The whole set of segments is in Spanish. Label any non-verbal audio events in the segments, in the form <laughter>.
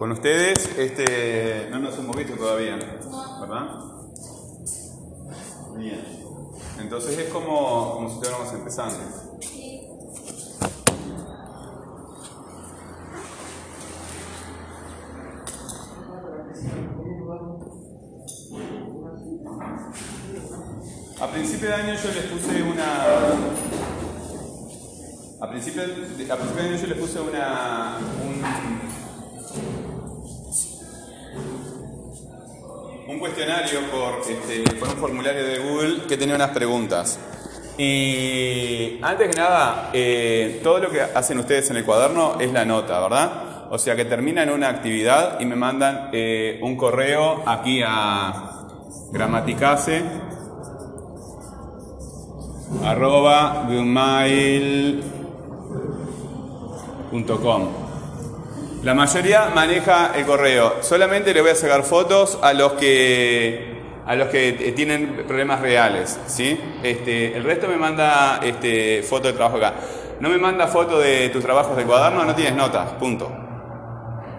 Con ustedes, este, no nos hemos visto todavía, ¿verdad? Bien. Entonces es como, como si estuviéramos empezando. A principio de año yo les puse una. A principio a principio de año yo les puse una. Un, cuestionario por, este, por un formulario de Google que tenía unas preguntas. Y antes que nada, eh, todo lo que hacen ustedes en el cuaderno es la nota, ¿verdad? O sea que terminan una actividad y me mandan eh, un correo aquí a gramaticase arroba gmail.com. La mayoría maneja el correo. Solamente le voy a sacar fotos a los que a los que tienen problemas reales, ¿sí? Este, el resto me manda este, foto de trabajo acá. No me manda foto de tus trabajos de cuaderno, no tienes notas, punto.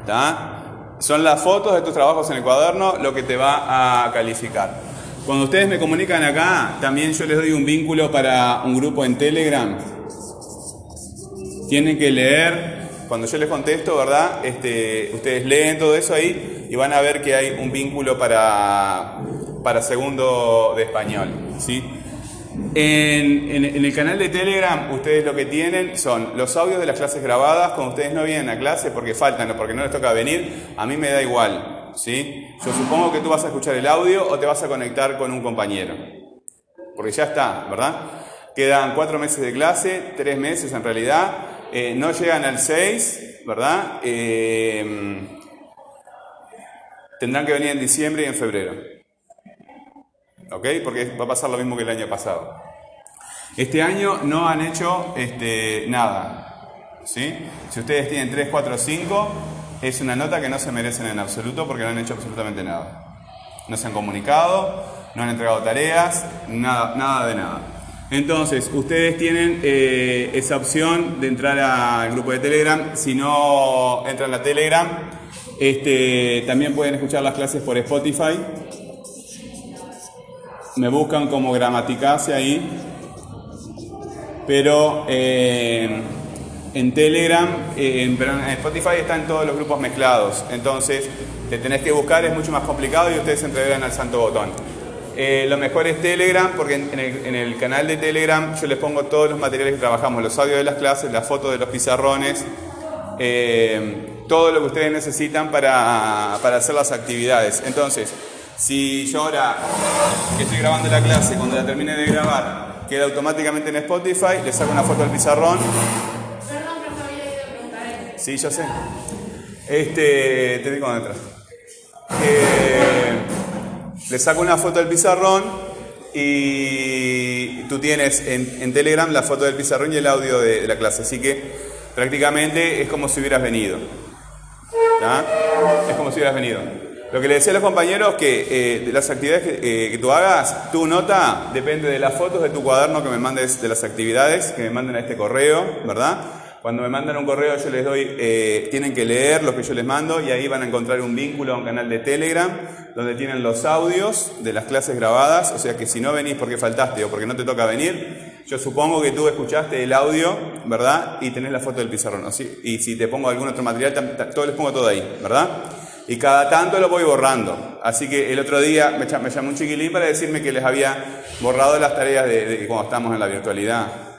¿Está? Son las fotos de tus trabajos en el cuaderno lo que te va a calificar. Cuando ustedes me comunican acá, también yo les doy un vínculo para un grupo en Telegram. Tienen que leer, cuando yo les contesto, ¿verdad? Este, ustedes leen todo eso ahí y van a ver que hay un vínculo para, para segundo de español. ¿sí? En, en, en, el canal de Telegram, ustedes lo que tienen son los audios de las clases grabadas. Cuando ustedes no vienen a clase porque faltan o porque no les toca venir, a mí me da igual. ¿sí? Yo supongo que tú vas a escuchar el audio o te vas a conectar con un compañero. Porque ya está, ¿verdad? Quedan cuatro meses de clase, tres meses en realidad. Eh, no llegan al 6, ¿verdad? Eh, tendrán que venir en diciembre y en febrero. ¿Ok? Porque va a pasar lo mismo que el año pasado. Este año no han hecho este, nada. ¿sí? Si ustedes tienen 3, 4, 5, es una nota que no se merecen en absoluto porque no han hecho absolutamente nada. No se han comunicado, no han entregado tareas, nada, nada de nada. Entonces, ustedes tienen eh, esa opción de entrar al grupo de Telegram. Si no entran a Telegram, este, también pueden escuchar las clases por Spotify. Me buscan como gramaticase ahí. Pero eh, en Telegram, eh, en, en Spotify están todos los grupos mezclados. Entonces, te tenés que buscar, es mucho más complicado y ustedes se entregan al santo botón. Eh, lo mejor es Telegram, porque en, el, canal de Telegram yo les pongo todos los materiales que trabajamos, los audios de las clases, las fotos de los pizarrones, eh, todo lo que ustedes necesitan para, para, hacer las actividades. Entonces, si yo ahora que estoy grabando la clase, cuando la termine de grabar, queda automáticamente en Spotify, le saco una foto del pizarrón. Sí, yo sé. Este, te digo entras. Eh, le saco una foto del pizarrón y tú tienes en, Telegram la foto del pizarrón y el audio de, la clase. Así que prácticamente es como si hubieras venido. Es como si hubieras venido. Lo que le decía a los compañeros que eh, de las actividades eh, que, tú hagas, tu nota depende de las fotos de tu cuaderno que me mandes de las actividades, que me manden a este correo, ¿verdad? Cuando me mandan un correo yo les doy, eh, tienen que leer lo que yo les mando y ahí van a encontrar un vínculo a un canal de Telegram donde tienen los audios de las clases grabadas, o sea que si no venís porque faltaste o porque no te toca venir, yo supongo que tú escuchaste el audio, ¿verdad? Y tenés la foto del pizarrón, ¿no? Y si te pongo algún otro material, todo les pongo todo ahí, ¿verdad? Y cada tanto lo voy borrando. Así que el otro día me, llamó un chiquilín para decirme que les había borrado las tareas de cuando estamos en la virtualidad.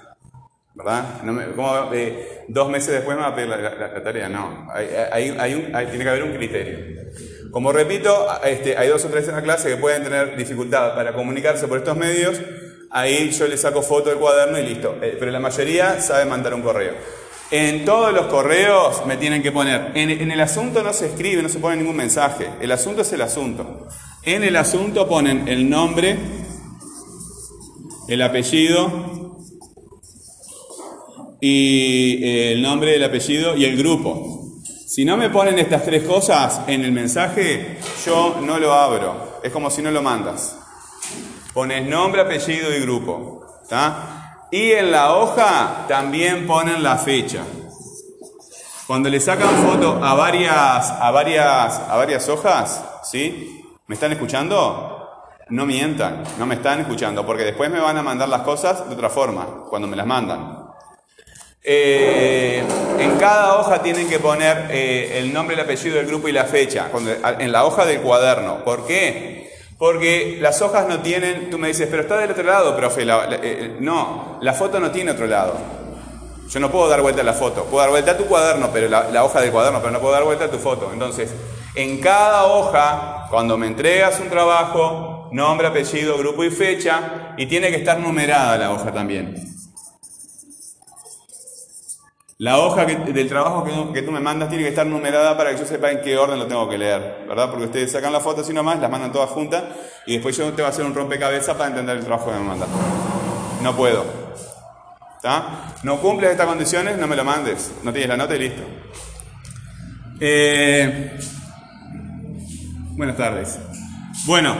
¿Verdad? No me, ¿cómo, eh, dos meses después me va a pedir la, tarea. No, tiene que haber un criterio. Como repito, este, hay dos o tres en la clase que pueden tener dificultad para comunicarse por estos medios. Ahí yo les saco foto del cuaderno y listo. Eh, pero la mayoría sabe mandar un correo. En todos los correos me tienen que poner. En, en, el asunto no se escribe, no se pone ningún mensaje. El asunto es el asunto. En el asunto ponen el nombre, el apellido, y eh, el nombre, el apellido y el grupo. Si no me ponen estas tres cosas en el mensaje, yo no lo abro. Es como si no lo mandas. Pones nombre, apellido y grupo. ¿tá? Y en la hoja también ponen la fecha. Cuando le sacan foto a varias, a varias, a varias hojas, ¿sí? ¿Me están escuchando? No mientan, no me están escuchando, porque después me van a mandar las cosas de otra forma, cuando me las mandan. Eh, en cada hoja tienen que poner eh, el nombre, el apellido del grupo y la fecha, en la hoja del cuaderno. ¿Por qué? Porque las hojas no tienen, tú me dices, pero está del otro lado, profe. Eh, no, la foto no tiene otro lado. Yo no puedo dar vuelta a la foto. Puedo dar vuelta a tu cuaderno, pero la, hoja del cuaderno, pero no puedo dar vuelta a tu foto. Entonces, en cada hoja, cuando me entregas un trabajo, nombre, apellido, grupo y fecha, y tiene que estar numerada la hoja también. La hoja del trabajo que, tú me mandas tiene que estar numerada para que yo sepa en qué orden lo tengo que leer, ¿verdad? Porque ustedes sacan la foto así nomás, las mandan todas juntas y después yo te voy a hacer un rompecabezas para entender el trabajo que me mandas. No puedo. No cumples estas condiciones, no me lo mandes. No tienes la nota y listo. Eh, buenas tardes. Bueno,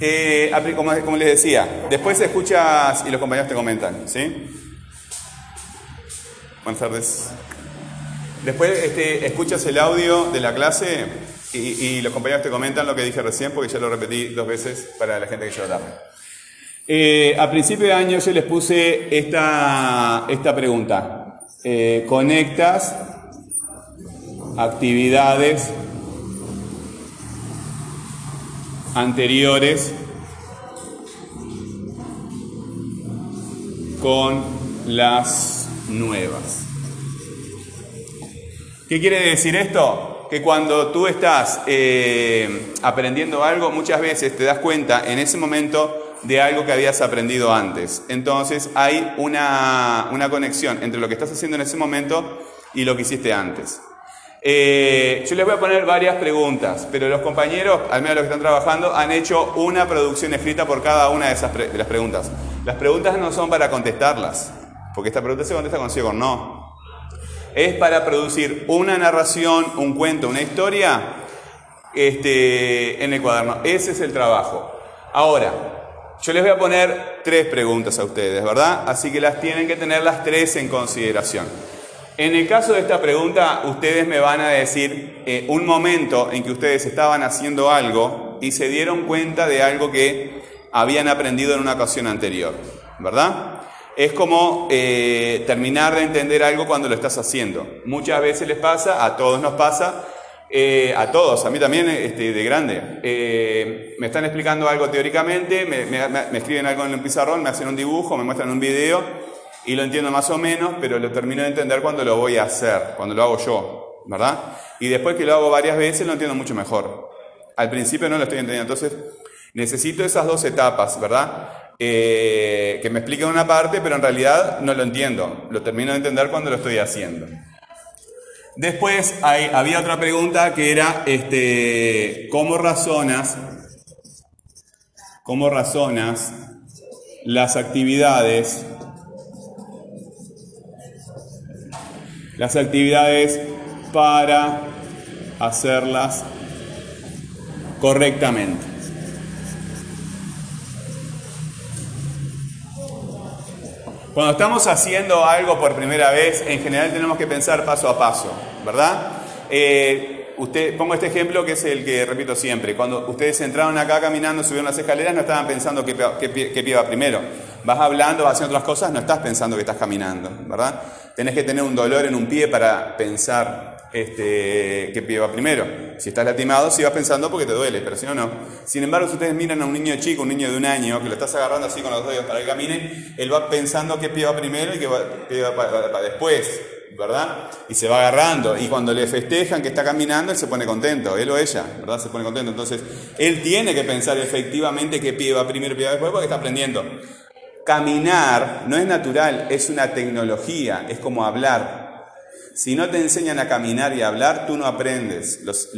eh, como, les decía, después escuchas y los compañeros te comentan, ¿sí? Buenas. Después este, escuchas el audio de la clase y, los compañeros te comentan lo que dije recién, porque ya lo repetí dos veces para la gente que yo lo eh, a principio de año yo les puse esta, esta pregunta. Eh, ¿Conectas actividades anteriores con las nuevas? ¿Qué quiere decir esto? Que cuando tú estás eh, aprendiendo algo, muchas veces te das cuenta en ese momento de algo que habías aprendido antes. Entonces hay una, conexión entre lo que estás haciendo en ese momento y lo que hiciste antes. Eh, yo les voy a poner varias preguntas, pero los compañeros, al menos los que están trabajando, han hecho una producción escrita por cada una de, esas de las preguntas. Las preguntas no son para contestarlas, porque esta pregunta se contesta con sí o no. Es para producir una narración, un cuento, una historia este, en el cuaderno. Ese es el trabajo. Ahora, yo les voy a poner tres preguntas a ustedes, ¿verdad? Así que las tienen que tener las tres en consideración. En el caso de esta pregunta, ustedes me van a decir eh, un momento en que ustedes estaban haciendo algo y se dieron cuenta de algo que habían aprendido en una ocasión anterior, ¿verdad? Es como eh, terminar de entender algo cuando lo estás haciendo. Muchas veces les pasa, a todos nos pasa, eh, a todos, a mí también este, de grande. Eh, me están explicando algo teóricamente, me, escriben algo en un pizarrón, me hacen un dibujo, me muestran un video y lo entiendo más o menos, pero lo termino de entender cuando lo voy a hacer, cuando lo hago yo, ¿verdad? Y después que lo hago varias veces lo entiendo mucho mejor. Al principio no lo estoy entendiendo, entonces necesito esas dos etapas, ¿verdad? Eh, que me expliquen una parte, pero en realidad no lo entiendo, lo termino de entender cuando lo estoy haciendo. Después había otra pregunta que era, este, ¿cómo razonas, cómo razonas las actividades, las actividades para hacerlas correctamente? Cuando estamos haciendo algo por primera vez, en general tenemos que pensar paso a paso, ¿verdad? Eh, usted, pongo este ejemplo que es el que repito siempre. Cuando ustedes entraron acá caminando, subieron las escaleras, no estaban pensando qué, qué, va primero. Vas hablando, vas haciendo otras cosas, no estás pensando que estás caminando, ¿verdad? Tenés que tener un dolor en un pie para pensar este, qué pie va primero. Si estás lastimado, si vas pensando porque te duele, pero si no, no. Sin embargo, si ustedes miran a un niño chico, un niño de un año, que lo estás agarrando así con los dedos para que camine, él va pensando qué pie va primero y qué, pie va para, después, ¿verdad? Y se va agarrando. Y cuando le festejan que está caminando, él se pone contento, él o ella, ¿verdad? Se pone contento. Entonces, él tiene que pensar efectivamente qué pie va primero y qué va después porque está aprendiendo. Caminar no es natural, es una tecnología, es como hablar. Si no te enseñan a caminar y a hablar, tú no aprendes. Los,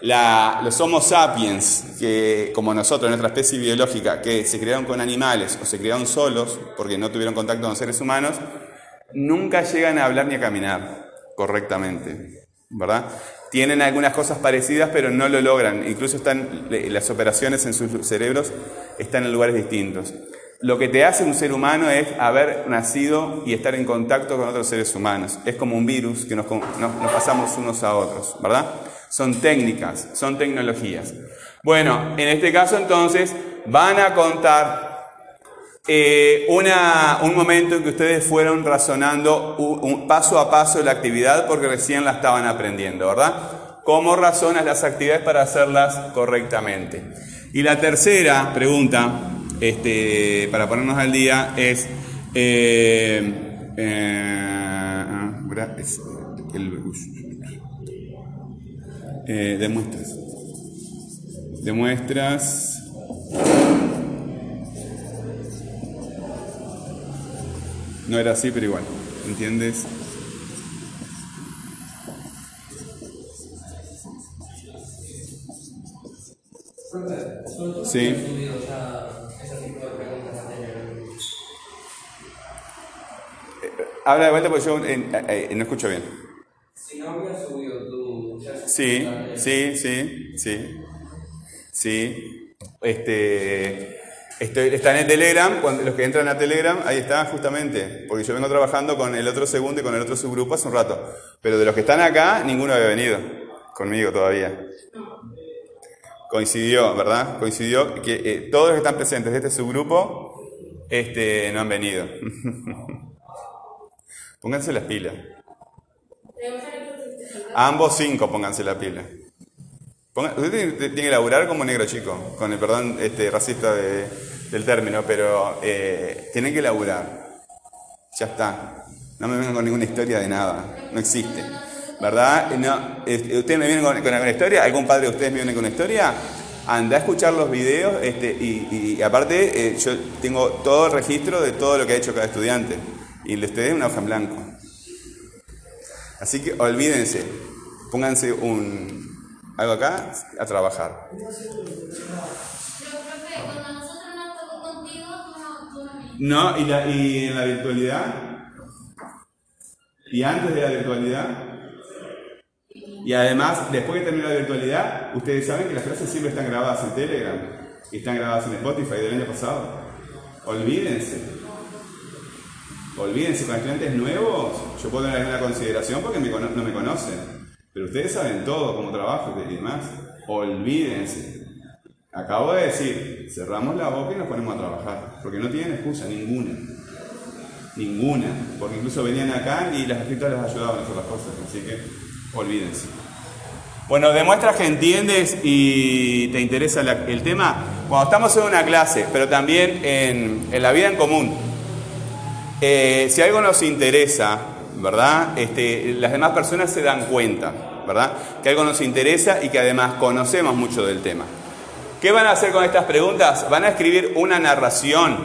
los Homo sapiens, que, como nosotros, nuestra especie biológica, que se crearon con animales o se crearon solos porque no tuvieron contacto con seres humanos, nunca llegan a hablar ni a caminar correctamente. ¿Verdad? Tienen algunas cosas parecidas, pero no lo logran. Incluso están, las operaciones en sus cerebros están en lugares distintos. Lo que te hace un ser humano es haber nacido y estar en contacto con otros seres humanos. Es como un virus que nos, pasamos unos a otros, ¿verdad? Son técnicas, son tecnologías. Bueno, en este caso entonces van a contar eh, un momento en que ustedes fueron razonando paso a paso la actividad porque recién la estaban aprendiendo, ¿verdad? ¿Cómo razonas las actividades para hacerlas correctamente? Y la tercera pregunta este, para ponernos al día, es, eh, eh, eh, demuestras. Demuestras. No era así, pero igual. ¿Entiendes? Sí. Habla de vuelta porque yo eh, eh, no escucho bien. Si no había subido tu... Sí, sí, sí, sí. Sí. Este, estoy, está en el Telegram, cuando, los que entran a Telegram, ahí está justamente, porque yo vengo trabajando con el otro segundo y con el otro subgrupo hace un rato. Pero de los que están acá, ninguno había venido conmigo todavía. Coincidió, ¿verdad? Coincidió que eh, todos los que están presentes de este subgrupo este, no han venido. <laughs> Pónganse las pilas. ambos cinco pónganse la pila. usted tiene, que laburar como negro chico, con el perdón este, racista del término, pero eh, tienen que laburar. Ya está. No me vengan con ninguna historia de nada. No existe. ¿Verdad? No, ¿Ustedes me vienen con, alguna historia? ¿Algún padre de ustedes me viene con una historia? Anda a escuchar los videos este, y, aparte eh, yo tengo todo el registro de todo lo que ha hecho cada estudiante y les te una hoja en blanco. Así que olvídense, pónganse un algo acá a trabajar. No, ¿y, la, ¿y en la virtualidad? ¿Y antes de la virtualidad? Y además, después que termine la virtualidad, ustedes saben que las clases siempre están grabadas en Telegram y están grabadas en Spotify del año pasado. Olvídense. Olvídense, con estudiantes nuevos, yo puedo tener alguna consideración porque no me conocen. Pero ustedes saben todo, cómo trabajo y demás. Olvídense. Acabo de decir, cerramos la boca y nos ponemos a trabajar. Porque no tienen excusa, ninguna. Ninguna. Porque incluso venían acá y las escritoras les ayudaban a hacer las cosas. Así que olvídense. Bueno, demuestras que entiendes y te interesa el tema cuando estamos en una clase, pero también en, en la vida en común. Eh, si algo nos interesa, ¿verdad? Este, las demás personas se dan cuenta, ¿verdad? Que algo nos interesa y que además conocemos mucho del tema. ¿Qué van a hacer con estas preguntas? Van a escribir una narración,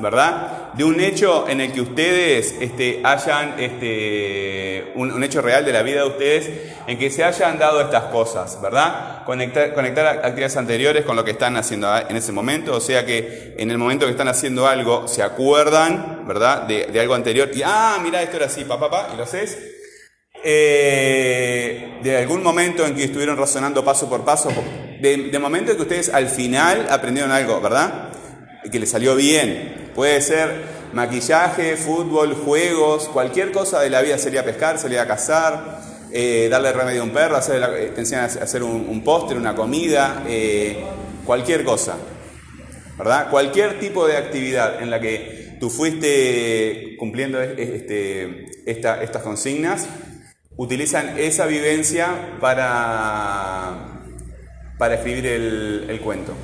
¿verdad? de un hecho en el que ustedes este, hayan, este, un, hecho real de la vida de ustedes, en que se hayan dado estas cosas, ¿verdad? Conectar, actividades anteriores con lo que están haciendo en ese momento, o sea que en el momento que están haciendo algo, se acuerdan, ¿verdad? De, algo anterior, y, ah, mira, esto era así, papá, papá, y lo haces. Eh, de algún momento en que estuvieron razonando paso por paso, de, de momento en que ustedes al final aprendieron algo, ¿verdad? Que les salió bien, Puede ser maquillaje, fútbol, juegos, cualquier cosa de la vida sería pescar, salir a cazar, eh, darle remedio a un perro, hacer, eh, te enseñan a hacer un, postre, una comida, eh, cualquier cosa. ¿Verdad? Cualquier tipo de actividad en la que tú fuiste cumpliendo este, estas consignas, utilizan esa vivencia para, para escribir el cuento.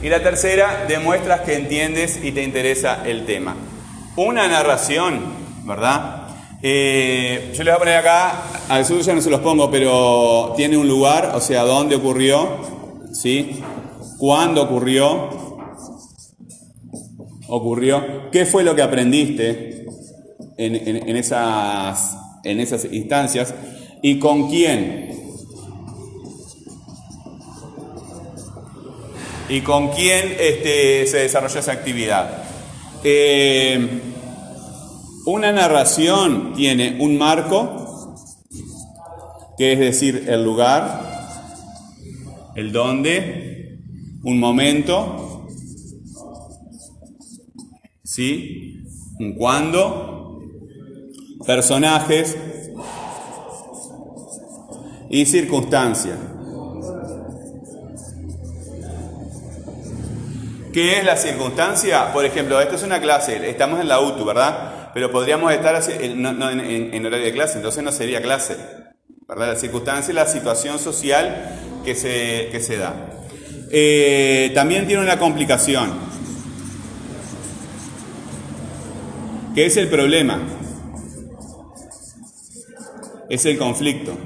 Y la tercera, demuestras que entiendes y te interesa el tema. Una narración, ¿verdad? Eh, yo les voy a poner acá, al sur ya no se los pongo, pero tiene un lugar, o sea, dónde ocurrió, ¿sí? ¿Cuándo ocurrió? Ocurrió. ¿Qué fue lo que aprendiste en, esas, en esas instancias? ¿Y con quién? Y con quién este, se desarrolló esa actividad. Eh, una narración tiene un marco, que es decir, el lugar, el dónde, un momento, ¿Sí? Un cuándo, personajes y circunstancia. ¿Qué es la circunstancia? Por ejemplo, esto es una clase, estamos en la UTU, ¿verdad? Pero podríamos estar en, horario de clase, entonces no sería clase. ¿verdad? La circunstancia es la situación social que se, que se da. Eh, también tiene una complicación, que es el problema, es el conflicto.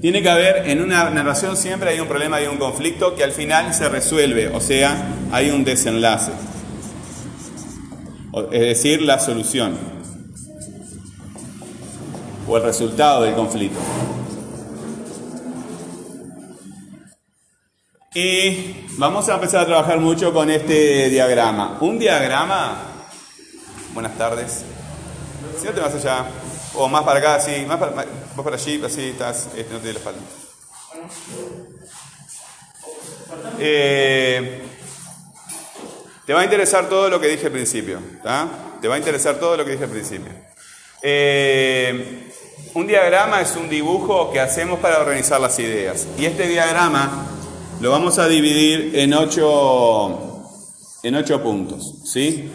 Tiene que haber, en una narración siempre hay un problema, y un conflicto que al final se resuelve, o sea, hay un desenlace. Es decir, la solución o el resultado del conflicto. Y vamos a empezar a trabajar mucho con este diagrama. Un diagrama, buenas tardes, si no te vas allá, o más para acá, sí, más para, vos para allí, así estás, este, no te la espalda. Eh, te va a interesar todo lo que dije al principio, Te va a interesar todo lo que dije al principio. Eh, un diagrama es un dibujo que hacemos para organizar las ideas. Y este diagrama lo vamos a dividir en ocho, en ocho puntos, ¿sí?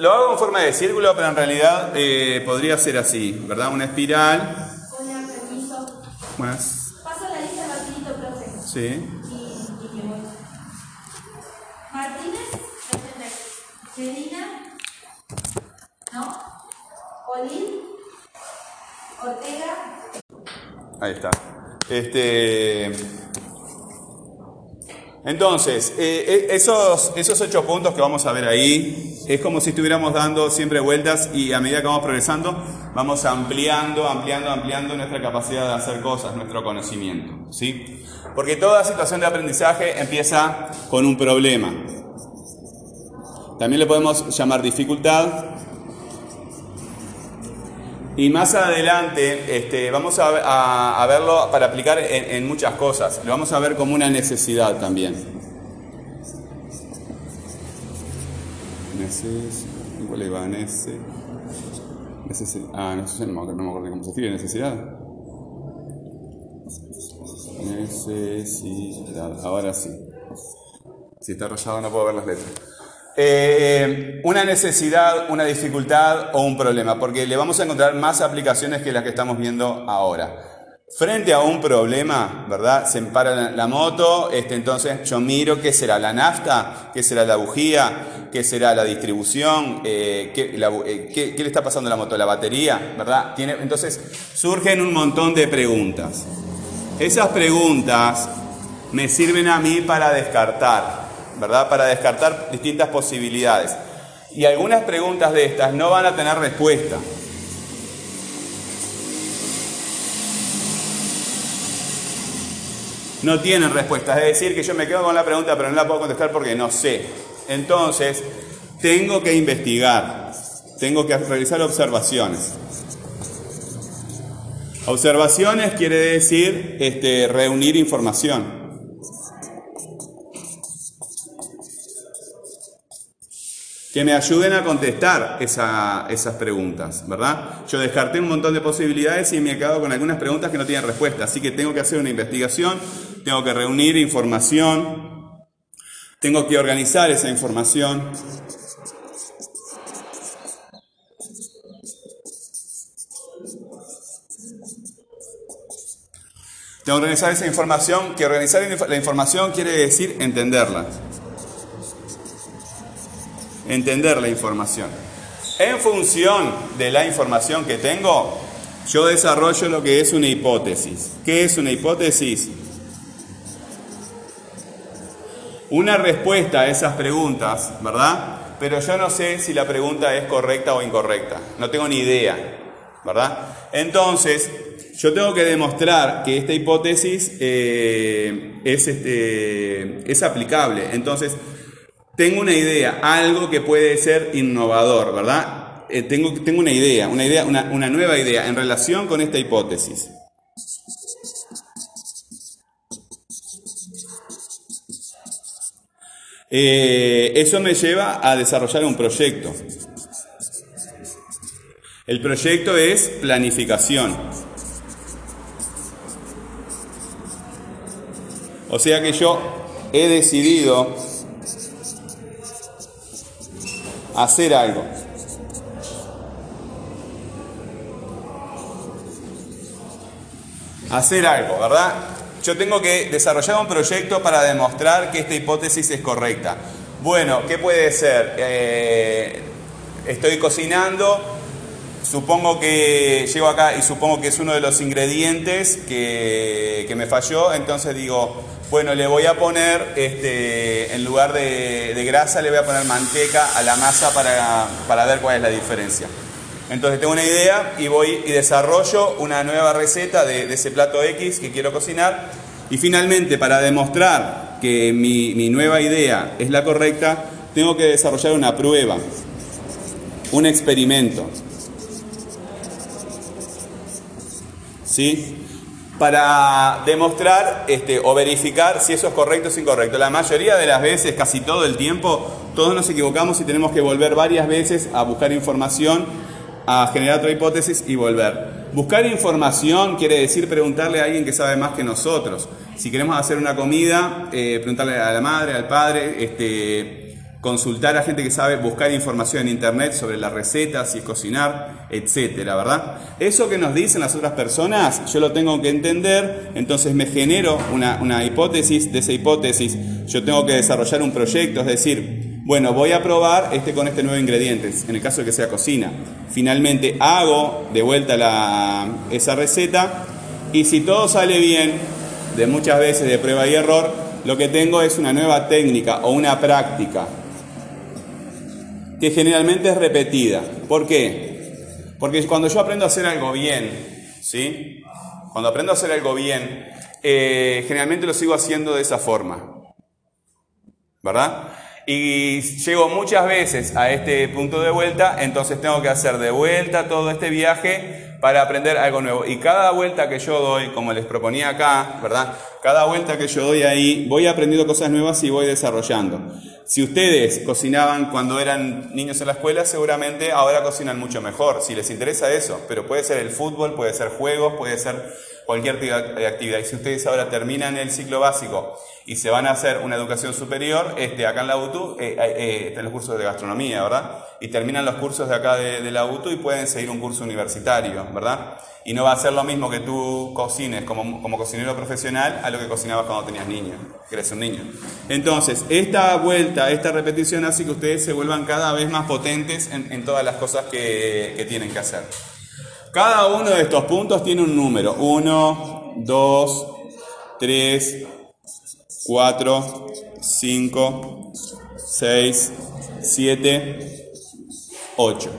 Lo hago en forma de círculo, pero en realidad eh, podría ser así, ¿verdad? Una espiral. Hola, permiso. Más. Paso la lista rapidito, profe. Sí. Y, y voy. Martínez, Medina, ¿no? Olin, Ortega. Ahí está. Este. Entonces, eh, eh, esos, esos ocho puntos que vamos a ver ahí, es como si estuviéramos dando siempre vueltas y a medida que vamos progresando, vamos ampliando, ampliando, ampliando nuestra capacidad de hacer cosas, nuestro conocimiento. ¿sí? Porque toda situación de aprendizaje empieza con un problema. También le podemos llamar dificultad. Y más adelante este, vamos a, verlo para aplicar en, en muchas cosas. Lo vamos a ver como una necesidad también. ¿cuál iba? Ah, no, no, me acuerdo cómo se escribe, necesidad. Necesidad, ahora sí. Si está rayado no puedo ver las letras. Eh, una necesidad, una dificultad o un problema, porque le vamos a encontrar más aplicaciones que las que estamos viendo ahora. Frente a un problema, ¿verdad? Se para la moto, este, entonces yo miro qué será la nafta, qué será la bujía, qué será la distribución, eh, eh, qué, le está pasando a la moto, la batería, ¿verdad? Entonces surgen un montón de preguntas. Esas preguntas me sirven a mí para descartar, ¿verdad? Para descartar distintas posibilidades. Y algunas preguntas de estas no van a tener respuesta. no tienen respuestas. Es decir, que yo me quedo con la pregunta, pero no la puedo contestar porque no sé. Entonces, tengo que investigar, tengo que realizar observaciones. Observaciones quiere decir este, reunir información. Que me ayuden a contestar esas preguntas, ¿verdad? Yo descarté un montón de posibilidades y me he quedado con algunas preguntas que no tienen respuesta, así que tengo que hacer una investigación, tengo que reunir información, tengo que organizar esa información. Tengo que organizar esa información, que organizar la información quiere decir entenderla entender la información. En función de la información que tengo, yo desarrollo lo que es una hipótesis. ¿Qué es una hipótesis? Una respuesta a esas preguntas, ¿verdad? Pero yo no sé si la pregunta es correcta o incorrecta. No tengo ni idea, ¿verdad? Entonces, yo tengo que demostrar que esta hipótesis eh, es, este, es aplicable. Entonces, tengo una idea, algo que puede ser innovador, ¿verdad? Eh, tengo, tengo una idea, una, idea una, nueva idea en relación con esta hipótesis. Eh, eso me lleva a desarrollar un proyecto. El proyecto es planificación. O sea que yo he decidido hacer algo. Hacer algo, ¿verdad? Yo tengo que desarrollar un proyecto para demostrar que esta hipótesis es correcta. Bueno, ¿qué puede ser? Eh, estoy cocinando, supongo que llego acá y supongo que es uno de los ingredientes que, que me falló, entonces digo, bueno, le voy a poner, este, en lugar de, grasa, le voy a poner manteca a la masa para, para ver cuál es la diferencia. Entonces tengo una idea y voy y desarrollo una nueva receta de, de ese plato X que quiero cocinar. Y finalmente, para demostrar que mi, mi nueva idea es la correcta, tengo que desarrollar una prueba, un experimento. ¿Sí? Para demostrar este, o verificar si eso es correcto o es incorrecto. La mayoría de las veces, casi todo el tiempo, todos nos equivocamos y tenemos que volver varias veces a buscar información, a generar otra hipótesis y volver. Buscar información quiere decir preguntarle a alguien que sabe más que nosotros. Si queremos hacer una comida, eh, preguntarle a la madre, al padre, este, consultar a gente que sabe buscar información en internet sobre la receta, si es cocinar, etcétera, ¿verdad? Eso que nos dicen las otras personas, yo lo tengo que entender, entonces me genero una, una hipótesis, de esa hipótesis yo tengo que desarrollar un proyecto, es decir, bueno, voy a probar este con este nuevo ingrediente, en el caso de que sea cocina. Finalmente hago de vuelta la, esa receta y si todo sale bien, de muchas veces de prueba y error, lo que tengo es una nueva técnica o una práctica que generalmente es repetida. ¿Por qué? Porque cuando yo aprendo a hacer algo bien, ¿sí? Cuando aprendo a hacer algo bien, eh, generalmente lo sigo haciendo de esa forma. ¿Verdad? Y llego muchas veces a este punto de vuelta, entonces tengo que hacer de vuelta todo este viaje para aprender algo nuevo. Y cada vuelta que yo doy, como les proponía acá, ¿verdad? Cada vuelta que yo doy ahí, voy aprendiendo cosas nuevas y voy desarrollando. Si ustedes cocinaban cuando eran niños en la escuela, seguramente ahora cocinan mucho mejor, si les interesa eso. Pero puede ser el fútbol, puede ser juegos, puede ser cualquier actividad. Y si ustedes ahora terminan el ciclo básico y se van a hacer una educación superior, este, acá en la UTU eh, eh, están los cursos de gastronomía, ¿verdad? Y terminan los cursos de acá de, de la UTU y pueden seguir un curso universitario, ¿verdad? Y no va a ser lo mismo que tú cocines como, como cocinero profesional a lo que cocinabas cuando tenías niño, que eres un niño. Entonces, esta vuelta, esta repetición hace que ustedes se vuelvan cada vez más potentes en, en todas las cosas que, que tienen que hacer. Cada uno de estos puntos tiene un número. 1, 2, 3, 4, 5, 6, 7, 8.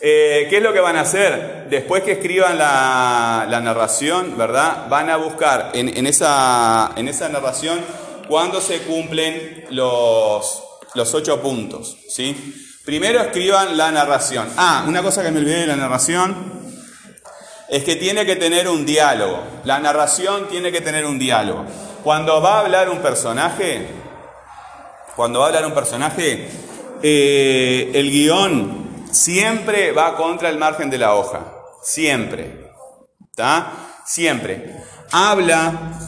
Eh, ¿Qué es lo que van a hacer? Después que escriban la, la narración, ¿verdad? Van a buscar en, en, esa, en esa narración cuándo se cumplen los, los ocho puntos, ¿sí? Primero escriban la narración. Ah, una cosa que me olvidé de la narración es que tiene que tener un diálogo. La narración tiene que tener un diálogo. Cuando va a hablar un personaje, cuando va a hablar un personaje, eh, el guion siempre va contra el margen de la hoja. Siempre. ¿Está? Siempre. Habla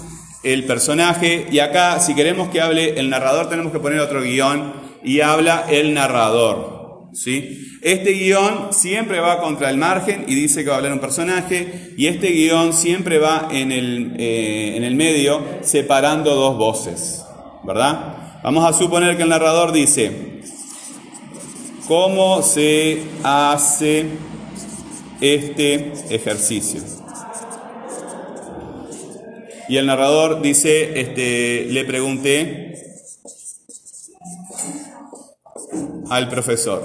el personaje y acá si queremos que hable el narrador tenemos que poner otro guion y habla el narrador. ¿Sí? Este guion siempre va contra el margen y dice que va a hablar un personaje y este guion siempre va en el, eh, en el medio separando dos voces, ¿verdad? Vamos a suponer que el narrador dice, ¿Cómo se hace este ejercicio? Y el narrador dice, este, le pregunté al profesor.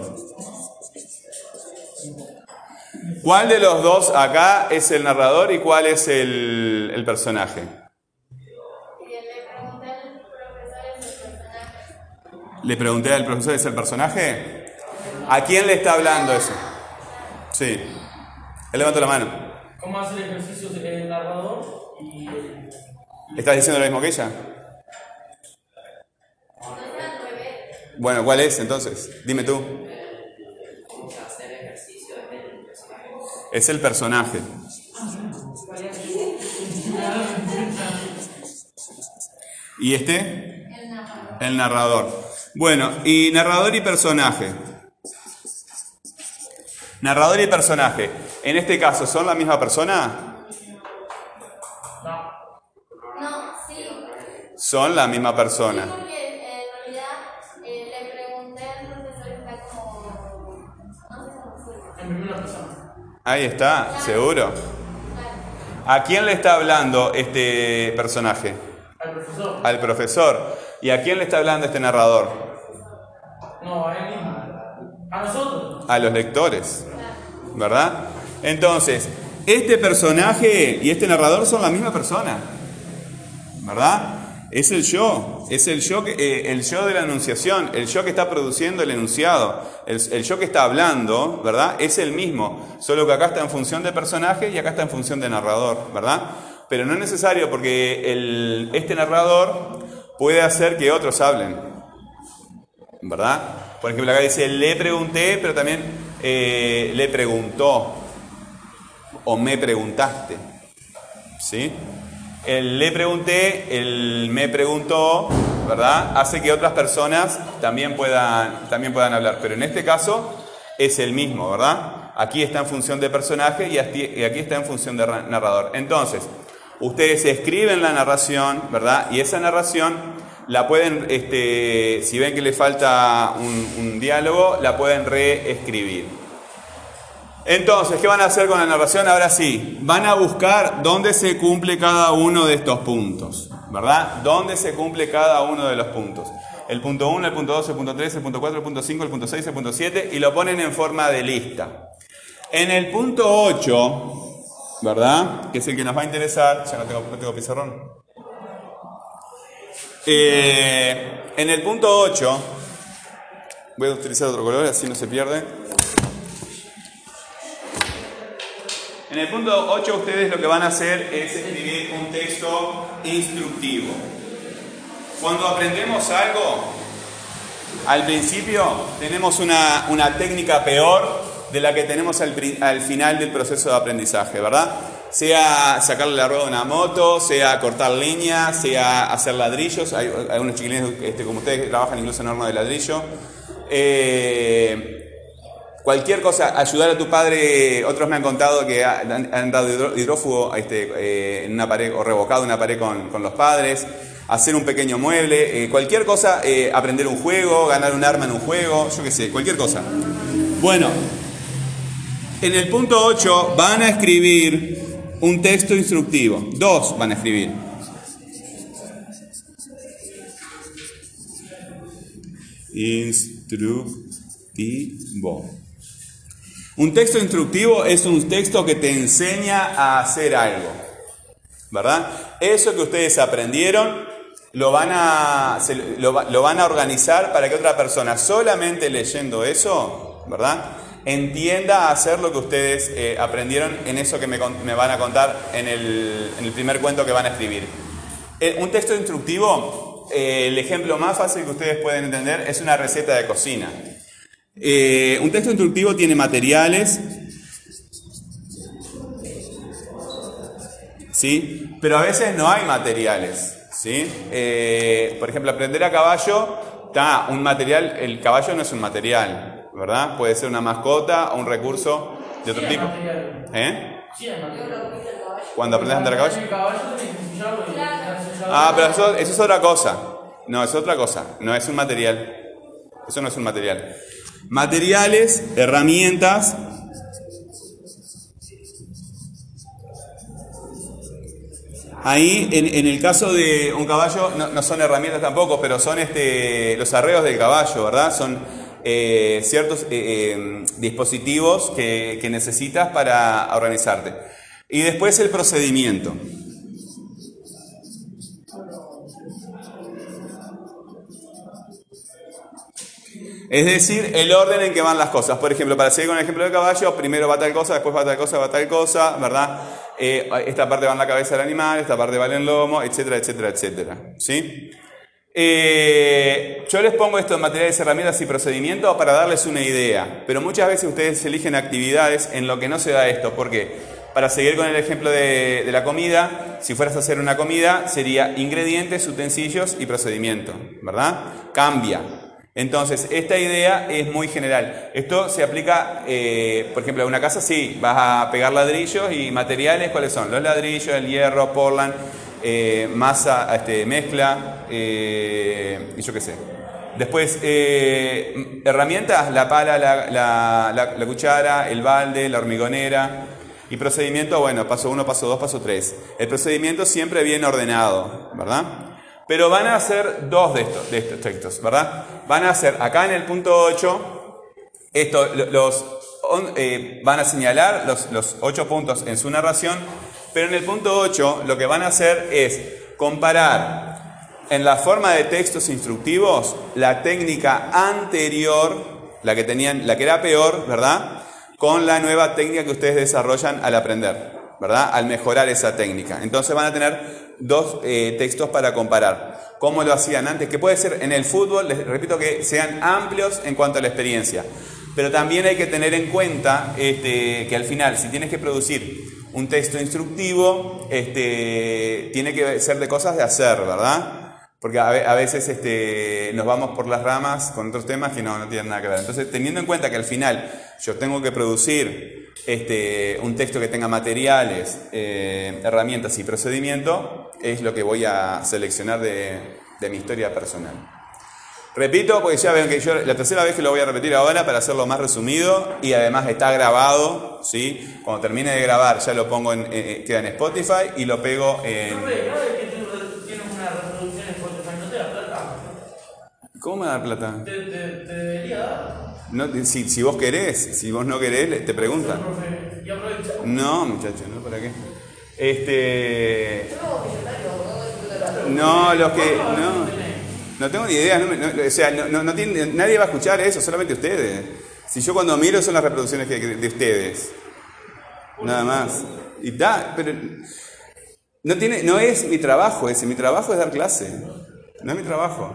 ¿Cuál de los dos acá es el narrador y cuál es el, el personaje? Le pregunté al profesor, ¿es el personaje? ¿A quién le está hablando eso? Sí. Él levanta la mano. ¿Cómo hace el ejercicio el narrador? Y... ¿Estás diciendo lo mismo que ella? Bueno, ¿cuál es entonces? Dime tú. Es el personaje. ¿Y este? El narrador. El narrador. Bueno, y narrador y personaje. Narrador y personaje. En este caso, ¿son la misma persona? No, sí. Son la misma Sí, persona. Ahí está, seguro. ¿A quién le está hablando este personaje? Al profesor. Al profesor. ¿Y a quién le está hablando este narrador? No, a él mismo. A nosotros. A los lectores. ¿Verdad? Entonces, este personaje y este narrador son la misma persona. ¿Verdad? Es el yo, es el yo, que, eh, el yo de la enunciación, el yo que está produciendo el enunciado, el, yo que está hablando, ¿verdad? Es el mismo, solo que acá está en función de personaje y acá está en función de narrador, ¿verdad? Pero no es necesario porque este narrador puede hacer que otros hablen, ¿verdad? Por ejemplo, acá dice, le pregunté, pero también eh, le preguntó o me preguntaste, ¿sí? El le pregunté, el me preguntó, ¿verdad? Hace que otras personas también puedan, también puedan hablar, pero en este caso es el mismo, ¿verdad? Aquí está en función de personaje y aquí está en función de ra- narrador. Entonces, ustedes escriben la narración, ¿verdad? Y esa narración la pueden, este, si ven que le falta un diálogo, la pueden reescribir. Entonces, ¿qué van a hacer con la narración? Ahora sí, van a buscar dónde se cumple cada uno de estos puntos, ¿verdad? ¿Dónde se cumple cada uno de los puntos? El punto 1, el punto 2, el punto 3, el punto 4, el punto 5, el punto 6, el punto 7 y lo ponen en forma de lista. En el punto 8, ¿verdad? Que es el que nos va a interesar, ya no tengo, no tengo pizarrón. Eh, en el punto 8, voy a utilizar otro color, así no se pierde. En el punto 8 ustedes lo que van a hacer es escribir un texto instructivo. Cuando aprendemos algo, al principio tenemos una, una técnica peor de la que tenemos al, al final del proceso de aprendizaje, ¿verdad? Sea sacarle la rueda a una moto, sea cortar leña, sea hacer ladrillos. Hay, hay unos chiquilines este, como ustedes que trabajan incluso en horno de ladrillo. Eh, Cualquier cosa, ayudar a tu padre, otros me han contado que han, dado hidrófugo este, eh, en una pared o revocado una pared con, con los padres, hacer un pequeño mueble, eh, cualquier cosa, eh, aprender un juego, ganar un arma en un juego, yo qué sé, cualquier cosa. Bueno, en el punto 8 van a escribir un texto instructivo, dos van a escribir. Instructivo. Un texto instructivo es un texto que te enseña a hacer algo, ¿verdad? Eso que ustedes aprendieron lo van a, lo, va- lo van a organizar para que otra persona solamente leyendo eso, ¿verdad? Entienda a hacer lo que ustedes eh, aprendieron en eso que me, van a contar en el, en el primer cuento que van a escribir. Eh, un texto instructivo, eh, el ejemplo más fácil que ustedes pueden entender es una receta de cocina. Eh, un texto instructivo tiene materiales, ¿sí? Pero a veces no hay materiales, ¿sí? Eh, por ejemplo, aprender a caballo, está un material, el caballo no es un material, ¿verdad? Puede ser una mascota o un recurso de otro Sí tipo. material. ¿Eh? Sí. Cuando aprendes a andar a caballo. Ah, pero eso, eso es otra cosa. No, es otra cosa. No es un material. Eso no es un material. Materiales, herramientas. Ahí, en, el caso de un caballo, no, son herramientas tampoco, pero son este, los arreos del caballo, ¿verdad? Son eh, ciertos eh, eh, dispositivos que necesitas para organizarte. Y después el procedimiento. Es decir, el orden en que van las cosas. Por ejemplo, para seguir con el ejemplo del caballo, primero va tal cosa, después va tal cosa, va tal cosa, ¿verdad? Eh, esta parte va en la cabeza del animal, esta parte va en el lomo, etcétera, etcétera, etcétera. ¿Sí? Eh, yo les pongo estos materiales, herramientas y procedimientos para darles una idea, pero muchas veces ustedes eligen actividades en lo que no se da esto. ¿Por qué? Para seguir con el ejemplo de, de la comida, si fueras a hacer una comida, sería ingredientes, utensilios y procedimiento, ¿verdad? Cambia. Entonces, esta idea es muy general. Esto se aplica, eh, por ejemplo, a una casa, sí, vas a pegar ladrillos y materiales, ¿cuáles son? Los ladrillos, el hierro, portland, eh, masa, este, mezcla, eh, y yo qué sé. Después, herramientas, la pala, la, la- la- la cuchara, el balde, la hormigonera. Y procedimiento, bueno, paso 1, paso 2, paso 3. El procedimiento siempre bien ordenado, ¿verdad? Pero van a hacer dos de estos, de estos textos, ¿verdad? Van a hacer acá en el punto 8, esto, lo- los, eh, van a señalar los, los ocho puntos en su narración, pero en el punto 8 lo que van a hacer es comparar en la forma de textos instructivos la técnica anterior, la que tenían, la que era peor, ¿verdad? Con la nueva técnica que ustedes desarrollan al aprender, ¿verdad? Al mejorar esa técnica. Entonces van a tener dos eh, textos para comparar. ¿Cómo lo hacían antes? Que puede ser en el fútbol, les repito que sean amplios en cuanto a la experiencia. Pero también hay que tener en cuenta este, que al final, si tienes que producir un texto instructivo, este, tiene que ser de cosas de hacer, ¿verdad? Porque a, ve- a veces este, nos vamos por las ramas con otros temas que no, no tienen nada que ver. Entonces, teniendo en cuenta que al final yo tengo que producir este, un texto que tenga materiales, eh, herramientas y procedimiento, es lo que voy a seleccionar de, de mi historia personal. Repito, porque ya ven que yo la tercera vez que lo voy a repetir ahora para hacerlo más resumido y además está grabado, ¿sí? Cuando termine de grabar ya lo pongo en, eh, queda en Spotify y lo pego en... ¿Cómo me da plata? Te, te, te debería dar. No, si, si vos querés, si vos no querés, te preguntan. No, muchachos, ¿no? ¿Para qué? Este... No, los que... No, no tengo ni idea. no o sea, no, tiene- nadie va a escuchar eso, solamente ustedes. Si yo cuando miro son las reproducciones de ustedes. Nada más. Y da, pero... No, tiene, no es mi trabajo ese, mi trabajo es dar clase. No es mi trabajo.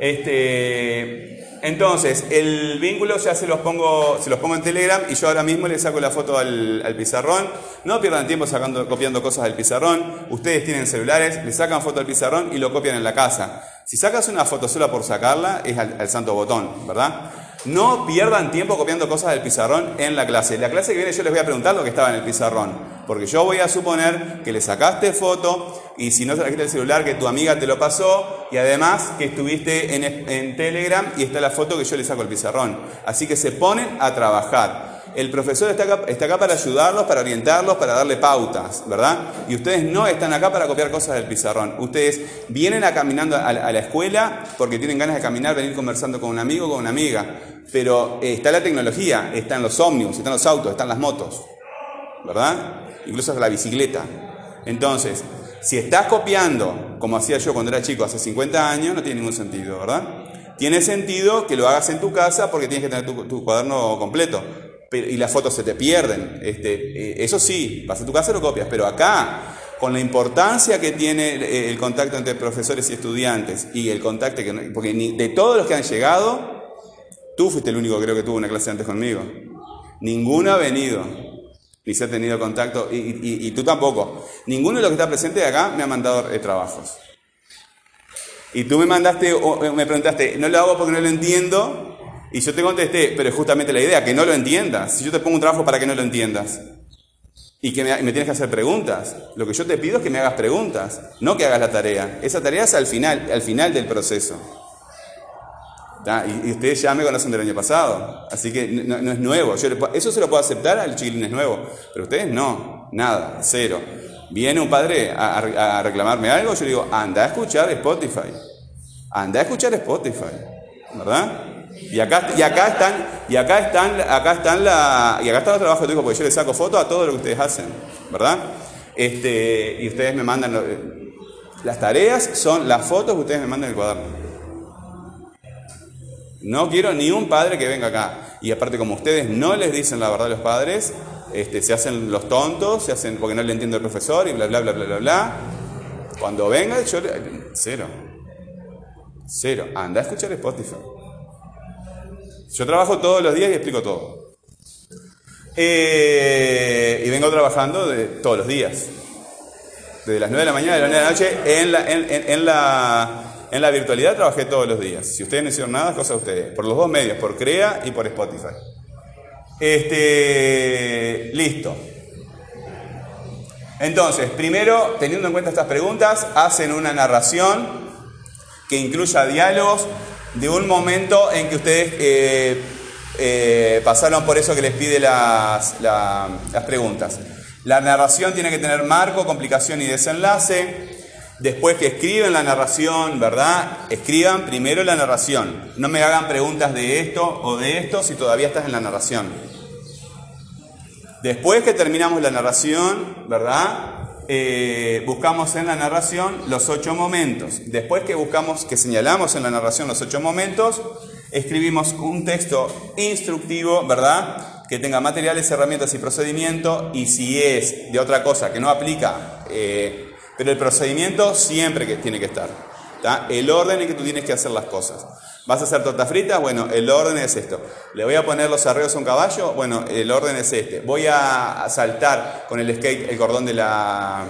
Este, entonces, el vínculo ya se los pongo, se los pongo en Telegram y yo ahora mismo le saco la foto al, pizarrón. No pierdan tiempo sacando, copiando cosas del pizarrón. Ustedes tienen celulares, le sacan foto al pizarrón y lo copian en la casa. Si sacas una foto sola por sacarla, es al santo botón, ¿verdad? No pierdan tiempo copiando cosas del pizarrón en la clase. La clase que viene yo les voy a preguntar lo que estaba en el pizarrón. Porque yo voy a suponer que le sacaste foto y si no trajiste el celular que tu amiga te lo pasó y además que estuviste en, en Telegram y está la foto que yo le saco al pizarrón. Así que se ponen a trabajar. El profesor está acá, para ayudarlos, para orientarlos, para darle pautas, ¿verdad? Y ustedes no están acá para copiar cosas del pizarrón. Ustedes vienen a caminando a, la- escuela porque tienen ganas de caminar, venir conversando con un amigo con una amiga. Pero eh, está la tecnología, están los ómnibus, están los autos, están las motos, ¿verdad? Incluso hasta la bicicleta. Entonces, si estás copiando, como hacía yo cuando era chico hace 50 años, no tiene ningún sentido, ¿verdad? Tiene sentido que lo hagas en tu casa porque tienes que tener tu cuaderno completo. Pero- y las fotos se te pierden. Este, eh, eso sí, vas a tu casa y lo copias. Pero acá, con la importancia que tiene eh, el contacto entre profesores y estudiantes y el contacto que... Porque ni- de todos los que han llegado, tú fuiste el único creo que tuvo una clase antes conmigo. Ninguno ha venido ni se ha tenido contacto, y, y- y tú tampoco. Ninguno de los que está presente acá me ha mandado eh, trabajos. Y tú me mandaste, o, me preguntaste, no lo hago porque no lo entiendo, y yo te contesté, pero es justamente la idea, que no lo entiendas. Si yo te pongo un trabajo para que no lo entiendas, y que me, tienes que hacer preguntas, lo que yo te pido es que me hagas preguntas, no que hagas la tarea. Esa tarea es al final, al final del proceso. Y, ustedes ya me conocen del año pasado, así que no, es nuevo. Eso se lo puedo aceptar al chiquilín es nuevo, pero ustedes no, nada, cero. Viene un padre a, a- a reclamarme algo, yo digo, anda a escuchar Spotify, anda a escuchar Spotify, ¿verdad? Y acá, y acá están, y acá están, acá están la, y acá están los trabajos tu hijo, porque yo les saco fotos a todo lo que ustedes hacen, ¿verdad? Este, y ustedes me mandan, las tareas son las fotos que ustedes me mandan en el cuaderno. No quiero ni un padre que venga acá. Y aparte, como ustedes no les dicen la verdad a los padres, este, se hacen los tontos, se hacen porque no le entiendo el profesor y bla, bla, bla, bla, bla, bla. Cuando venga, yo le- cero. Cero. Anda a escuchar Spotify. Yo trabajo todos los días y explico todo. Eh, y vengo trabajando de, todos los días. Desde las 9 de la mañana a las 9 de la noche en la, en, en- en la, en la virtualidad trabajé todos los días. Si ustedes no hicieron nada, es cosa de ustedes. Por los dos medios, por CREA y por Spotify. Este, listo. Entonces, primero, teniendo en cuenta estas preguntas, hacen una narración que incluya diálogos de un momento en que ustedes eh, eh, pasaron por eso que les pide las, la- las preguntas. La narración tiene que tener marco, complicación y desenlace. Después que escriben la narración, ¿verdad? Escriban primero la narración. No me hagan preguntas de esto o de esto si todavía estás en la narración. Después que terminamos la narración, ¿verdad? Eh, buscamos en la narración los ocho momentos. Después que buscamos, que señalamos en la narración los ocho momentos, escribimos un texto instructivo, ¿verdad? Que tenga materiales, herramientas y procedimiento. Y si es de otra cosa que no aplica, eh, pero el procedimiento siempre que tiene que estar. El orden en que tú tienes que hacer las cosas. ¿Vas a hacer torta frita? Bueno, el orden es esto. ¿Le voy a poner los arreos a un caballo? Bueno, el orden es este. ¿Voy a saltar con el skate el cordón de la,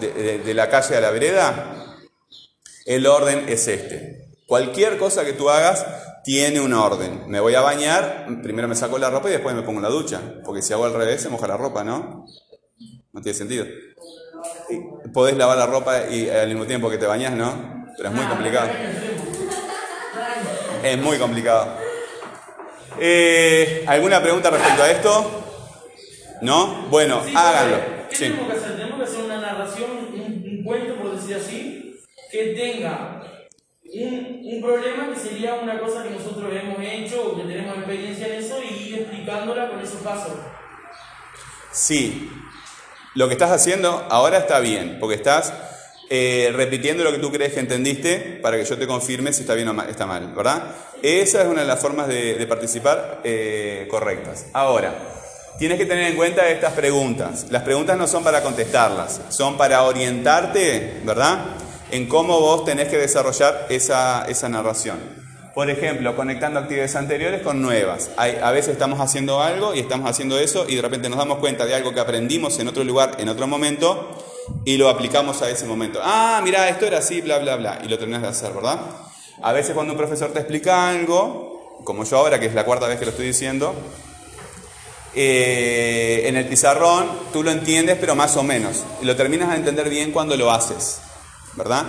de, de- la calle a la vereda? El orden es este. Cualquier cosa que tú hagas tiene un orden. Me voy a bañar, primero me saco la ropa y después me pongo en la ducha. Porque si hago al revés se moja la ropa, ¿no? No tiene sentido. Podés lavar la ropa y al mismo tiempo que te bañas, ¿no? Pero es muy complicado. Es muy complicado. Eh, ¿Alguna pregunta respecto a esto? ¿No? Bueno, Sí, háganlo. ¿Qué Sí. tenemos que hacer? Tenemos que hacer una narración, un, un cuento, por decir así, que tenga un, un problema que sería una cosa que nosotros hemos hecho o que tenemos experiencia en eso y ir explicándola con esos pasos. Sí. Lo que estás haciendo ahora está bien, porque estás eh, repitiendo lo que tú crees que entendiste para que yo te confirme si está bien o ma- está mal, ¿verdad? Esa es una de las formas de, de participar eh, correctas. Ahora, tienes que tener en cuenta estas preguntas. Las preguntas no son para contestarlas, son para orientarte, ¿verdad? En cómo vos tenés que desarrollar esa, esa narración. Por ejemplo, conectando actividades anteriores con nuevas. Hay- a veces estamos haciendo algo y estamos haciendo eso y de repente nos damos cuenta de algo que aprendimos en otro lugar, en otro momento, y lo aplicamos a ese momento. Ah, mira, esto era así, bla, bla, bla, y lo terminas de hacer, ¿verdad? A veces cuando un profesor te explica algo, como yo ahora, que es la cuarta vez que lo estoy diciendo, eh, en el pizarrón tú lo entiendes, pero más o menos. Y lo terminas a entender bien cuando lo haces, ¿verdad?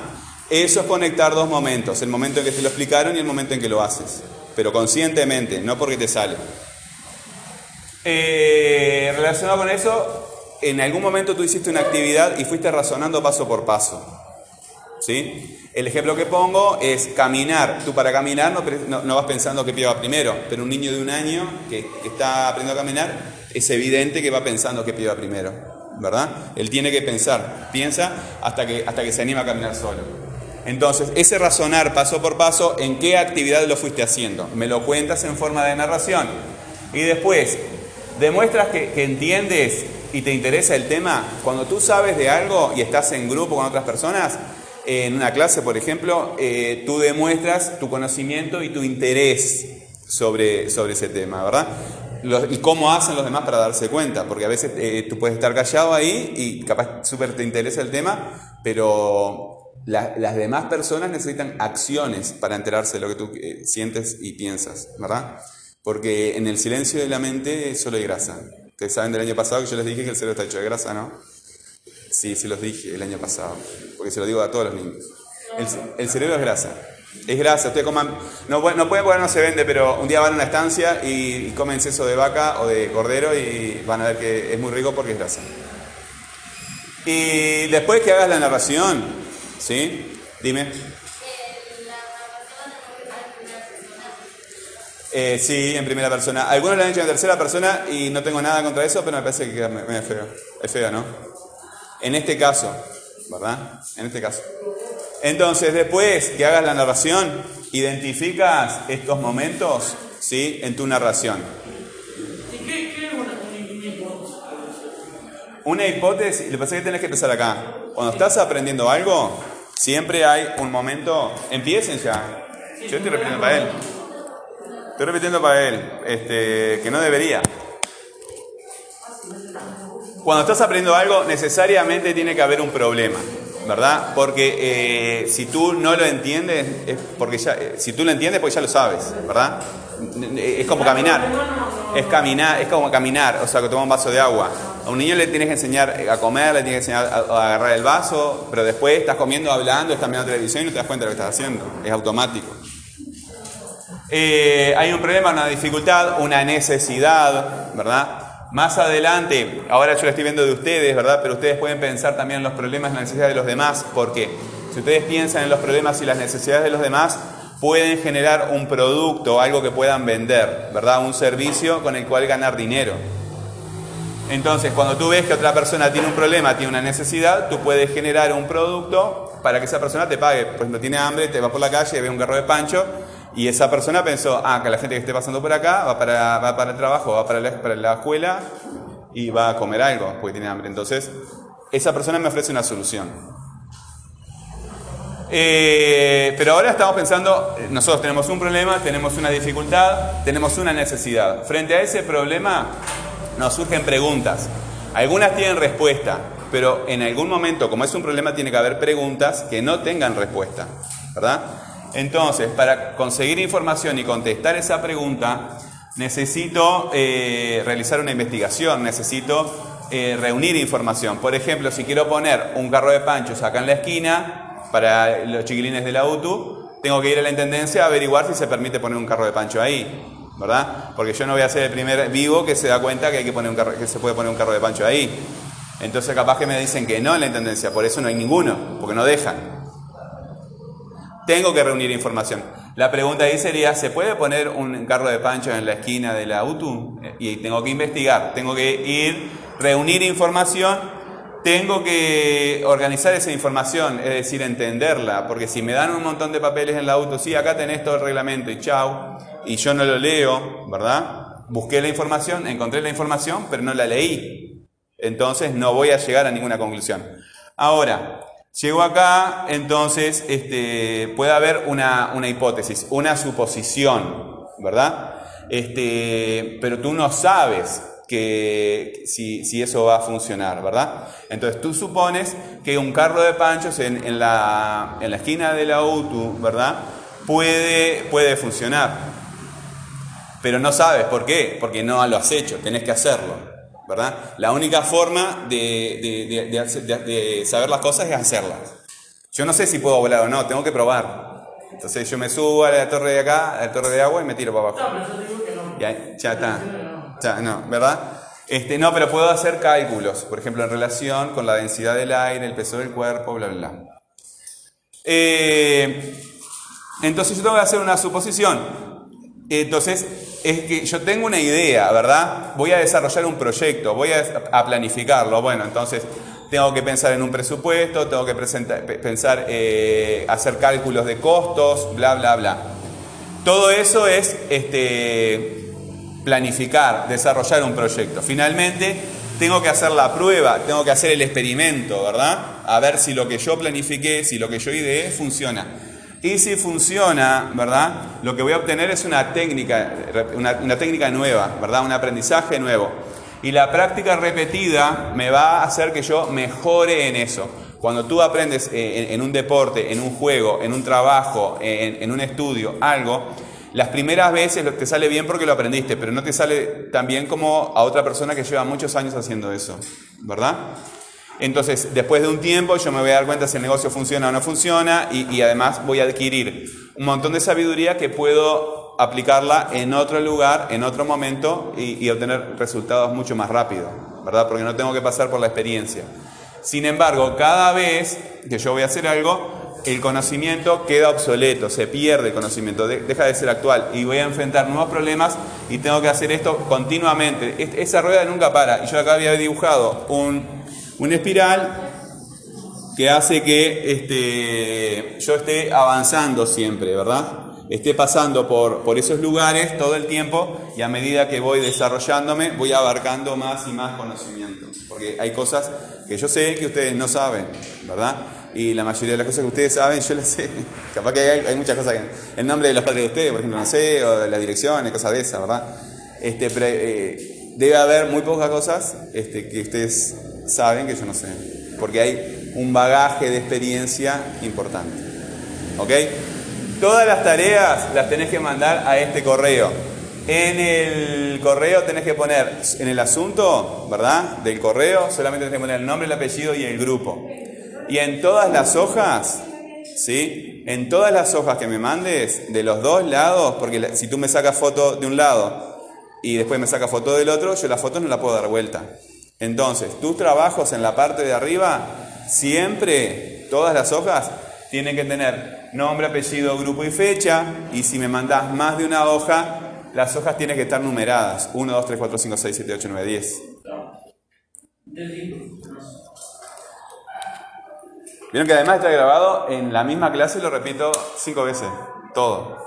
Eso es conectar dos momentos, el momento en que te lo explicaron y el momento en que lo haces, pero conscientemente, no porque te sale. Eh, relacionado con eso, en algún momento tú hiciste una actividad y fuiste razonando paso por paso. ¿Sí? El ejemplo que pongo es caminar. Tú para caminar no, vas pensando qué pie va primero, pero un niño de un año que, está aprendiendo a caminar es evidente que va pensando qué pie va primero, ¿verdad? Él tiene que pensar, piensa hasta que, hasta que se anima a caminar solo. Entonces, ese razonar paso por paso, ¿en qué actividad lo fuiste haciendo? Me lo cuentas en forma de narración. Y después, demuestras que entiendes y te interesa el tema. Cuando tú sabes de algo y estás en grupo con otras personas, en una clase, por ejemplo, eh, tú demuestras tu conocimiento y tu interés sobre, sobre ese tema, ¿verdad? Y cómo hacen los demás para darse cuenta, porque a veces eh, tú puedes estar callado ahí y capaz súper te interesa el tema, pero la- las demás personas necesitan acciones para enterarse de lo que tú eh, sientes y piensas, ¿verdad? Porque en el silencio de la mente solo hay grasa. Ustedes saben del año pasado que yo les dije que el cerebro está hecho de grasa, ¿no? Sí, se los dije el año pasado, porque se lo digo a todos los niños. El, ce- el cerebro es grasa. Es grasa, ustedes coman, no, no pueden porque no se vende, pero un día van a una estancia y, y comen seso de vaca o de cordero y van a ver que es muy rico porque es grasa. Y después que hagas la narración, ¿sí? Dime. Eh, sí, en primera persona. Algunos lo han hecho en tercera persona y no tengo nada contra eso, pero me parece que queda me- medio feo. Es feo, ¿no? En este caso, ¿verdad? En este caso. Entonces, después que hagas la narración, identificas estos momentos, ¿sí? En tu narración. ¿Y qué, qué es una hipótesis? Una hipótesis, lo que pasa es que tenés que empezar acá. Cuando estás aprendiendo algo, siempre hay un momento, empiecen ya. Yo estoy repitiendo para él. Estoy repitiendo para él, este, que no debería. Cuando estás aprendiendo algo, necesariamente tiene que haber un problema, ¿verdad? Porque eh, si tú no lo entiendes, es porque ya, eh, si tú lo entiendes, pues ya lo sabes, ¿verdad? Es como caminar, es caminar, es como caminar, o sea, que toma un vaso de agua. A un niño le tienes que enseñar a comer, le tienes que enseñar a, agarrar el vaso, pero después estás comiendo, hablando, estás mirando televisión y no te das cuenta de lo que estás haciendo, es automático. Eh, hay un problema, una dificultad, una necesidad, ¿verdad? Más adelante, ahora yo lo estoy viendo de ustedes, ¿verdad? Pero ustedes pueden pensar también en los problemas y las necesidades de los demás, porque si ustedes piensan en los problemas y las necesidades de los demás, pueden generar un producto, algo que puedan vender, ¿verdad? Un servicio con el cual ganar dinero. Entonces, cuando tú ves que otra persona tiene un problema, tiene una necesidad, tú puedes generar un producto para que esa persona te pague. Por ejemplo, tiene hambre, te va por la calle, ve un carro de pancho y esa persona pensó, ah, que la gente que esté pasando por acá va para, va para el trabajo, va para la, para la escuela y va a comer algo porque tiene hambre. Entonces, esa persona me ofrece una solución. Eh, pero ahora estamos pensando, nosotros tenemos un problema, tenemos una dificultad, tenemos una necesidad. Frente a ese problema nos surgen preguntas. Algunas tienen respuesta, pero en algún momento, como es un problema, tiene que haber preguntas que no tengan respuesta, ¿verdad? Entonces, para conseguir información y contestar esa pregunta, necesito eh, realizar una investigación, necesito eh, reunir información. Por ejemplo, si quiero poner un carro de panchos acá en la esquina para los chiquilines de la UTU, tengo que ir a la intendencia a averiguar si se permite poner un carro de pancho ahí, ¿verdad? Porque yo no voy a ser el primer vivo que se da cuenta que, hay que, poner un carro, que se puede poner un carro de pancho ahí. Entonces capaz que me dicen que no en la intendencia, por eso no hay ninguno, porque no dejan. Tengo que reunir información. La pregunta ahí sería, ¿se puede poner un carro de pancho en la esquina de la UTU? Y tengo que investigar, tengo que ir, reunir información, tengo que organizar esa información, es decir, entenderla, porque si me dan un montón de papeles en la UTU, sí, acá tenés todo el reglamento y chau, y yo no lo leo, ¿verdad? Busqué la información, encontré la información, pero no la leí. Entonces no voy a llegar a ninguna conclusión. Ahora, Llego acá, entonces este, puede haber una, una, hipótesis, una suposición, ¿verdad? Este, pero tú no sabes que, si, si, eso va a funcionar, ¿verdad? Entonces tú supones que un carro de panchos en, en, la, en la, esquina de la UTU, ¿verdad? Puede, puede funcionar. Pero no sabes por qué, porque no lo has hecho, tenés que hacerlo. ¿Verdad? La única forma de, de, de, de, saber las cosas es hacerlas. Yo no sé si puedo volar o no, tengo que probar. Entonces yo me subo a la torre de acá, a la torre de agua y me tiro para abajo. No, pero yo digo que no. Ya, ya está. Ya, no, ¿verdad? Este, no, pero puedo hacer cálculos, por ejemplo, en relación con la densidad del aire, el peso del cuerpo, bla, bla, bla. Eh, entonces yo tengo que hacer una suposición. Entonces, es que yo tengo una idea, ¿verdad? Voy a desarrollar un proyecto, voy a, planificarlo. Bueno, entonces tengo que pensar en un presupuesto, tengo que presentar, pensar, eh, hacer cálculos de costos, bla, bla, bla. Todo eso es este, planificar, desarrollar un proyecto. Finalmente, tengo que hacer la prueba, tengo que hacer el experimento, ¿verdad? A ver si lo que yo planifiqué, si lo que yo ideé funciona. Y si funciona, ¿verdad? Lo que voy a obtener es una técnica, una, técnica nueva, ¿verdad? Un aprendizaje nuevo. Y la práctica repetida me va a hacer que yo mejore en eso. Cuando tú aprendes en, en un deporte, en un juego, en un trabajo, en, un estudio, algo, las primeras veces te sale bien porque lo aprendiste, pero no te sale tan bien como a otra persona que lleva muchos años haciendo eso, ¿verdad? Entonces, después de un tiempo, yo me voy a dar cuenta si el negocio funciona o no funciona y, además voy a adquirir un montón de sabiduría que puedo aplicarla en otro lugar, en otro momento y, y obtener resultados mucho más rápido, ¿verdad? Porque no tengo que pasar por la experiencia. Sin embargo, cada vez que yo voy a hacer algo, el conocimiento queda obsoleto, se pierde el conocimiento, de, deja de ser actual y voy a enfrentar nuevos problemas y tengo que hacer esto continuamente. Esa rueda nunca para. Y yo acá había dibujado un una espiral que hace que este, yo esté avanzando siempre, ¿verdad? Esté pasando por, por esos lugares todo el tiempo y a medida que voy desarrollándome voy abarcando más y más conocimiento. Porque hay cosas que yo sé que ustedes no saben, ¿verdad? Y la mayoría de las cosas que ustedes saben, yo las sé. <laughs> Capaz que hay, muchas cosas que. El nombre de los padres de ustedes, por ejemplo, no sé, o de las direcciones, cosas de esas, ¿verdad? Este, eh, debe haber muy pocas cosas este, que ustedes saben que yo no sé. Porque hay un bagaje de experiencia importante. ¿Ok? Todas las tareas las tenés que mandar a este correo. En el correo tenés que poner, en el asunto, ¿verdad? Del correo, solamente tenés que poner el nombre, el apellido y el grupo. Y en todas las hojas, ¿sí? En todas las hojas que me mandes, de los dos lados, porque si tú me sacas foto de un lado y después me sacas foto del otro, yo la foto no la puedo dar vuelta. Entonces, tus trabajos en la parte de arriba, siempre, todas las hojas, tienen que tener nombre, apellido, grupo y fecha. Y si me mandas más de una hoja, las hojas tienen que estar numeradas. 1, 2, 3, 4, 5, 6, 7, 8, 9, 10. Entendí. Vieron que además está grabado en la misma clase, lo repito cinco veces. Todo.